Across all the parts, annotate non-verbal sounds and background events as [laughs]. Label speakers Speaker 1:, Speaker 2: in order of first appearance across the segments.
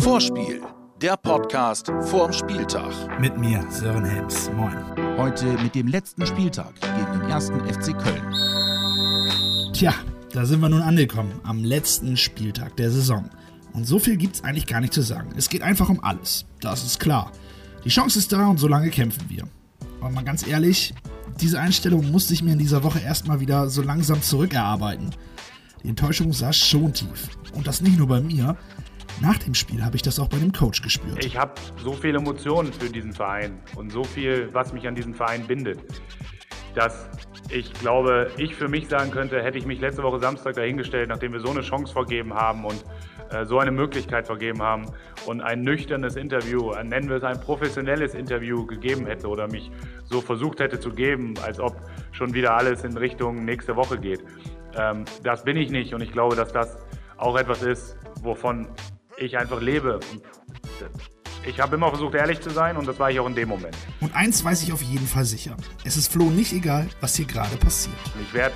Speaker 1: Vorspiel, der Podcast vorm Spieltag.
Speaker 2: Mit mir, Sören Helms. Moin.
Speaker 1: Heute mit dem letzten Spieltag gegen den ersten FC Köln.
Speaker 2: Tja, da sind wir nun angekommen, am letzten Spieltag der Saison. Und so viel gibt's eigentlich gar nicht zu sagen. Es geht einfach um alles. Das ist klar. Die Chance ist da und so lange kämpfen wir. Aber mal ganz ehrlich, diese Einstellung musste ich mir in dieser Woche erstmal wieder so langsam zurückerarbeiten. Die Enttäuschung saß schon tief. Und das nicht nur bei mir. Nach dem Spiel habe ich das auch bei dem Coach gespürt.
Speaker 3: Ich habe so viele Emotionen für diesen Verein und so viel, was mich an diesen Verein bindet, dass ich glaube, ich für mich sagen könnte, hätte ich mich letzte Woche Samstag dahingestellt, nachdem wir so eine Chance vergeben haben und äh, so eine Möglichkeit vergeben haben und ein nüchternes Interview, nennen wir es ein professionelles Interview gegeben hätte oder mich so versucht hätte zu geben, als ob schon wieder alles in Richtung nächste Woche geht. Ähm, das bin ich nicht und ich glaube, dass das auch etwas ist, wovon ich einfach lebe. Ich habe immer versucht, ehrlich zu sein und das war ich auch in dem Moment.
Speaker 2: Und eins weiß ich auf jeden Fall sicher. Es ist Flo nicht egal, was hier gerade passiert.
Speaker 3: Ich werde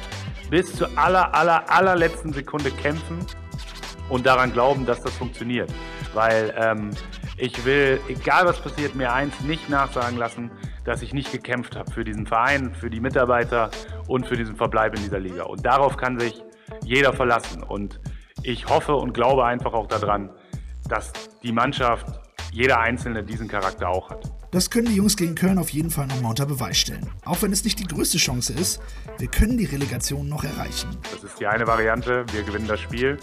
Speaker 3: bis zur aller, aller, allerletzten Sekunde kämpfen und daran glauben, dass das funktioniert. Weil ähm, ich will, egal was passiert, mir eins nicht nachsagen lassen, dass ich nicht gekämpft habe für diesen Verein, für die Mitarbeiter und für diesen Verbleib in dieser Liga. Und darauf kann sich jeder verlassen. Und ich hoffe und glaube einfach auch daran, dass die Mannschaft, jeder Einzelne diesen Charakter auch hat.
Speaker 2: Das können die Jungs gegen Köln auf jeden Fall nochmal unter Beweis stellen. Auch wenn es nicht die größte Chance ist, wir können die Relegation noch erreichen.
Speaker 3: Das ist die eine Variante. Wir gewinnen das Spiel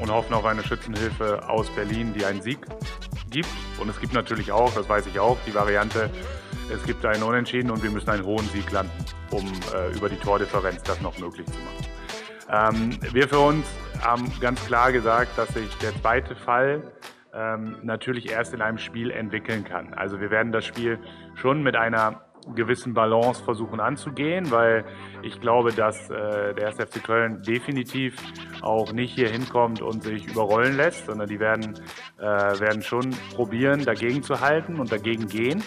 Speaker 3: und hoffen auf eine Schützenhilfe aus Berlin, die einen Sieg gibt. Und es gibt natürlich auch, das weiß ich auch, die Variante, es gibt einen Unentschieden und wir müssen einen hohen Sieg landen, um äh, über die Tordifferenz das noch möglich zu machen. Ähm, wir für uns haben ganz klar gesagt, dass sich der zweite Fall ähm, natürlich erst in einem Spiel entwickeln kann. Also wir werden das Spiel schon mit einer gewissen Balance versuchen anzugehen, weil ich glaube, dass äh, der 1. FC Köln definitiv auch nicht hier hinkommt und sich überrollen lässt, sondern die werden, äh, werden schon probieren, dagegen zu halten und dagegen gehen.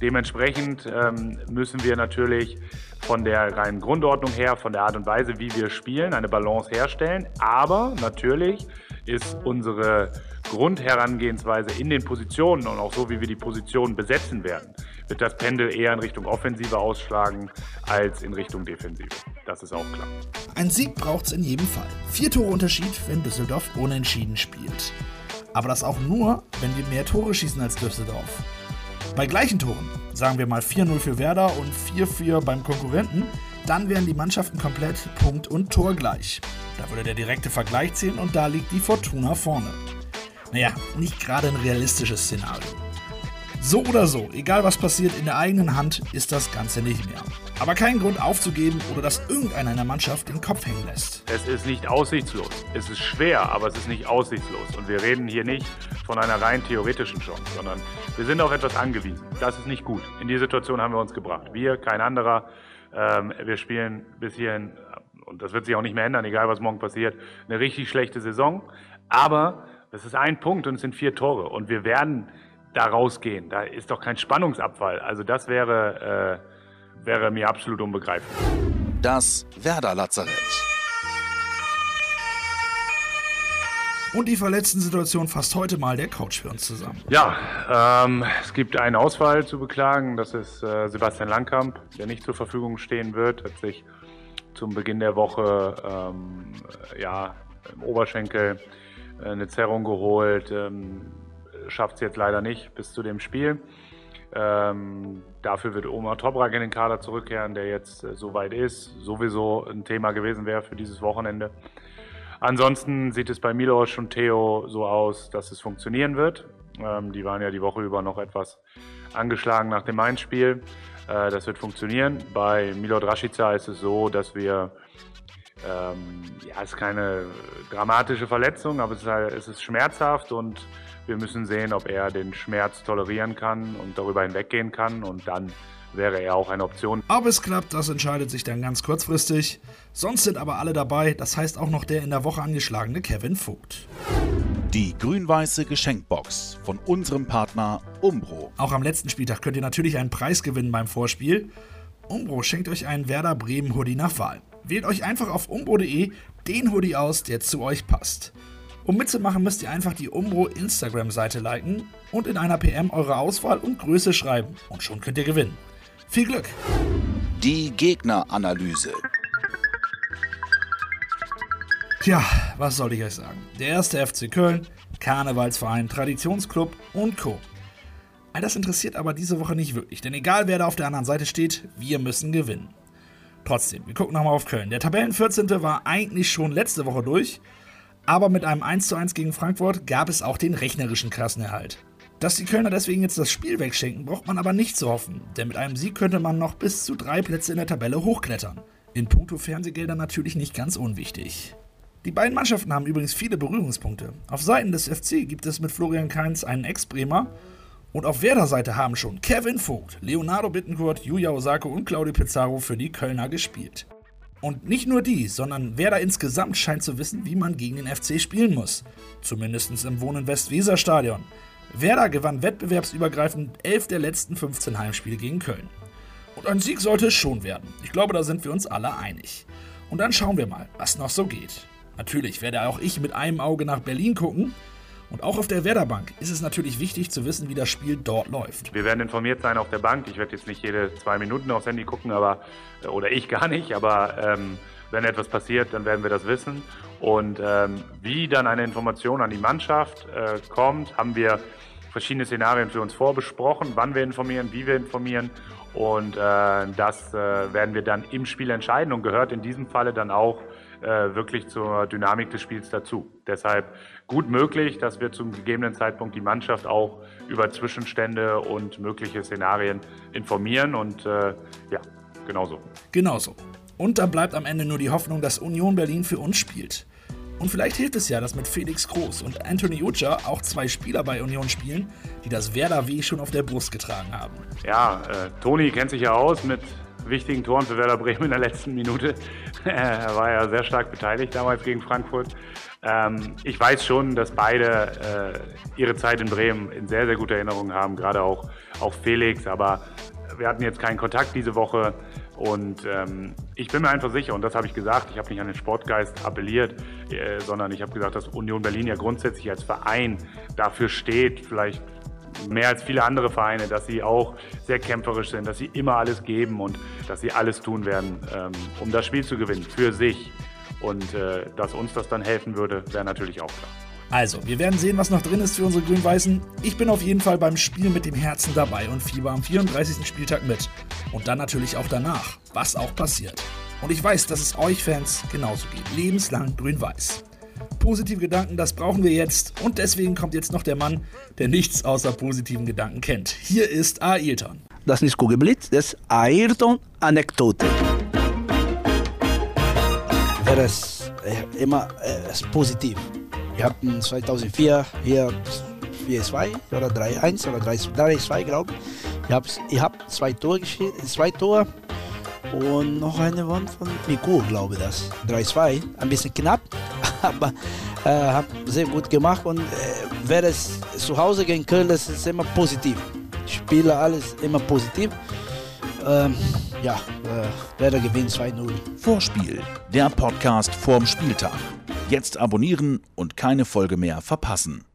Speaker 3: Dementsprechend ähm, müssen wir natürlich von der reinen Grundordnung her, von der Art und Weise, wie wir spielen, eine Balance herstellen. Aber natürlich ist unsere Grundherangehensweise in den Positionen und auch so, wie wir die Positionen besetzen werden, wird das Pendel eher in Richtung Offensive ausschlagen als in Richtung Defensive. Das ist auch klar.
Speaker 2: Ein Sieg braucht es in jedem Fall. Vier Tore Unterschied, wenn Düsseldorf unentschieden spielt. Aber das auch nur, wenn wir mehr Tore schießen als Düsseldorf. Bei gleichen Toren, sagen wir mal 4-0 für Werder und 4-4 beim Konkurrenten, dann wären die Mannschaften komplett Punkt und Tor gleich. Da würde der direkte Vergleich zählen und da liegt die Fortuna vorne. Naja, nicht gerade ein realistisches Szenario. So oder so, egal was passiert, in der eigenen Hand ist das Ganze nicht mehr. Aber kein Grund aufzugeben oder dass irgendeiner in der Mannschaft den Kopf hängen lässt.
Speaker 3: Es ist nicht aussichtslos. Es ist schwer, aber es ist nicht aussichtslos. Und wir reden hier nicht von einer rein theoretischen Chance, sondern wir sind auf etwas angewiesen. Das ist nicht gut. In die Situation haben wir uns gebracht. Wir, kein anderer. Ähm, wir spielen bis hierhin, und das wird sich auch nicht mehr ändern, egal was morgen passiert, eine richtig schlechte Saison. Aber das ist ein Punkt und es sind vier Tore. Und wir werden da rausgehen. Da ist doch kein Spannungsabfall. Also das wäre, äh, wäre mir absolut unbegreiflich.
Speaker 1: Das Werder-Lazarett.
Speaker 2: Und die verletzten Situation fasst heute mal der Coach für uns zusammen.
Speaker 3: Ja, ähm, es gibt einen Ausfall zu beklagen. Das ist äh, Sebastian Langkamp, der nicht zur Verfügung stehen wird. Hat sich zum Beginn der Woche ähm, ja, im Oberschenkel äh, eine Zerrung geholt. Ähm, Schafft es jetzt leider nicht bis zu dem Spiel. Ähm, dafür wird Omar Toprak in den Kader zurückkehren, der jetzt äh, soweit ist. Sowieso ein Thema gewesen wäre für dieses Wochenende. Ansonsten sieht es bei Milos und Theo so aus, dass es funktionieren wird. Ähm, die waren ja die Woche über noch etwas angeschlagen nach dem Mainz-Spiel. Äh, das wird funktionieren. Bei Milot Rashica ist es so, dass wir ähm, ja, es ist keine dramatische Verletzung, aber es ist, halt, es ist schmerzhaft und wir müssen sehen, ob er den Schmerz tolerieren kann und darüber hinweggehen kann und dann wäre er auch eine Option.
Speaker 2: Ob es klappt, das entscheidet sich dann ganz kurzfristig. Sonst sind aber alle dabei, das heißt auch noch der in der Woche angeschlagene Kevin Vogt.
Speaker 1: Die grün-weiße Geschenkbox von unserem Partner Umbro.
Speaker 2: Auch am letzten Spieltag könnt ihr natürlich einen Preis gewinnen beim Vorspiel. Umbro schenkt euch einen Werder Bremen Hoodie nach Wahl. Wählt euch einfach auf umbro.de den Hoodie aus, der zu euch passt. Um mitzumachen, müsst ihr einfach die Umbro Instagram-Seite liken und in einer PM eure Auswahl und Größe schreiben. Und schon könnt ihr gewinnen. Viel Glück!
Speaker 1: Die Gegneranalyse.
Speaker 2: Tja, was soll ich euch sagen? Der erste FC Köln, Karnevalsverein, Traditionsclub und Co. All das interessiert aber diese Woche nicht wirklich, denn egal wer da auf der anderen Seite steht, wir müssen gewinnen. Trotzdem, wir gucken nochmal auf Köln. Der Tabellen 14. war eigentlich schon letzte Woche durch aber mit einem 1:1 gegen Frankfurt gab es auch den rechnerischen Klassenerhalt. Dass die Kölner deswegen jetzt das Spiel wegschenken, braucht man aber nicht zu hoffen, denn mit einem Sieg könnte man noch bis zu drei Plätze in der Tabelle hochklettern. In puncto Fernsehgelder natürlich nicht ganz unwichtig. Die beiden Mannschaften haben übrigens viele Berührungspunkte. Auf Seiten des FC gibt es mit Florian Kainz einen Ex-Bremer und auf Werder-Seite haben schon Kevin Vogt, Leonardo Bittencourt, Yuya Osako und Claudio Pizarro für die Kölner gespielt. Und nicht nur die, sondern Werder insgesamt scheint zu wissen, wie man gegen den FC spielen muss. Zumindest im Wohnen Westweser-Stadion. Werder gewann wettbewerbsübergreifend 11 der letzten 15 Heimspiele gegen Köln. Und ein Sieg sollte es schon werden. Ich glaube, da sind wir uns alle einig. Und dann schauen wir mal, was noch so geht. Natürlich werde auch ich mit einem Auge nach Berlin gucken und auch auf der Werderbank ist es natürlich wichtig zu wissen, wie das Spiel dort läuft.
Speaker 3: Wir werden informiert sein auf der Bank. Ich werde jetzt nicht jede zwei Minuten aufs Handy gucken, aber äh, oder ich [laughs] gar nicht, aber ähm, wenn etwas passiert, dann werden wir das wissen. Und ähm, wie dann eine Information an die Mannschaft äh, kommt, haben wir verschiedene Szenarien für uns vorbesprochen, wann wir informieren, wie wir informieren. Und äh, das äh, werden wir dann im Spiel entscheiden und gehört in diesem Falle dann auch äh, wirklich zur Dynamik des Spiels dazu. Deshalb gut möglich, dass wir zum gegebenen Zeitpunkt die Mannschaft auch über Zwischenstände und mögliche Szenarien informieren und äh, ja, genauso.
Speaker 2: Genauso. Und dann bleibt am Ende nur die Hoffnung, dass Union Berlin für uns spielt. Und vielleicht hilft es ja, dass mit Felix Groß und Anthony Ucha auch zwei Spieler bei Union spielen, die das Werder W schon auf der Brust getragen haben.
Speaker 3: Ja, äh, Toni kennt sich ja aus mit wichtigen Toren für Werder Bremen in der letzten Minute. [laughs] er war ja sehr stark beteiligt damals gegen Frankfurt. Ähm, ich weiß schon, dass beide äh, ihre Zeit in Bremen in sehr, sehr guter Erinnerung haben, gerade auch, auch Felix. Aber wir hatten jetzt keinen Kontakt diese Woche. Und ähm, ich bin mir einfach sicher, und das habe ich gesagt, ich habe nicht an den Sportgeist appelliert, äh, sondern ich habe gesagt, dass Union Berlin ja grundsätzlich als Verein dafür steht, vielleicht mehr als viele andere Vereine, dass sie auch sehr kämpferisch sind, dass sie immer alles geben und dass sie alles tun werden, ähm, um das Spiel zu gewinnen, für sich. Und äh, dass uns das dann helfen würde, wäre natürlich auch klar.
Speaker 2: Also, wir werden sehen, was noch drin ist für unsere Grün-Weißen. Ich bin auf jeden Fall beim Spiel mit dem Herzen dabei und fieber am 34. Spieltag mit. Und dann natürlich auch danach, was auch passiert. Und ich weiß, dass es euch Fans genauso geht. Lebenslang Grün-Weiß positive Gedanken, das brauchen wir jetzt. Und deswegen kommt jetzt noch der Mann, der nichts außer positiven Gedanken kennt. Hier ist Ayrton.
Speaker 4: Das ist nicht Kugelblitz, das ist Ayrton-Anekdote. Wäre es äh, immer äh, positiv. Wir hatten 2004 hier 4-2 oder 3-1 oder 3-2, glaube ich. Ich habe ich hab zwei Tore zwei Tore und noch eine Wand von Miku, glaube ich das. 3-2, ein bisschen knapp, aber äh, haben sehr gut gemacht und äh, wer es zu Hause gegen Köln, das ist immer positiv. Ich spiele alles immer positiv. Ähm, ja, äh, Werder gewinnt 2-0.
Speaker 1: Vorspiel, der Podcast vorm Spieltag. Jetzt abonnieren und keine Folge mehr verpassen.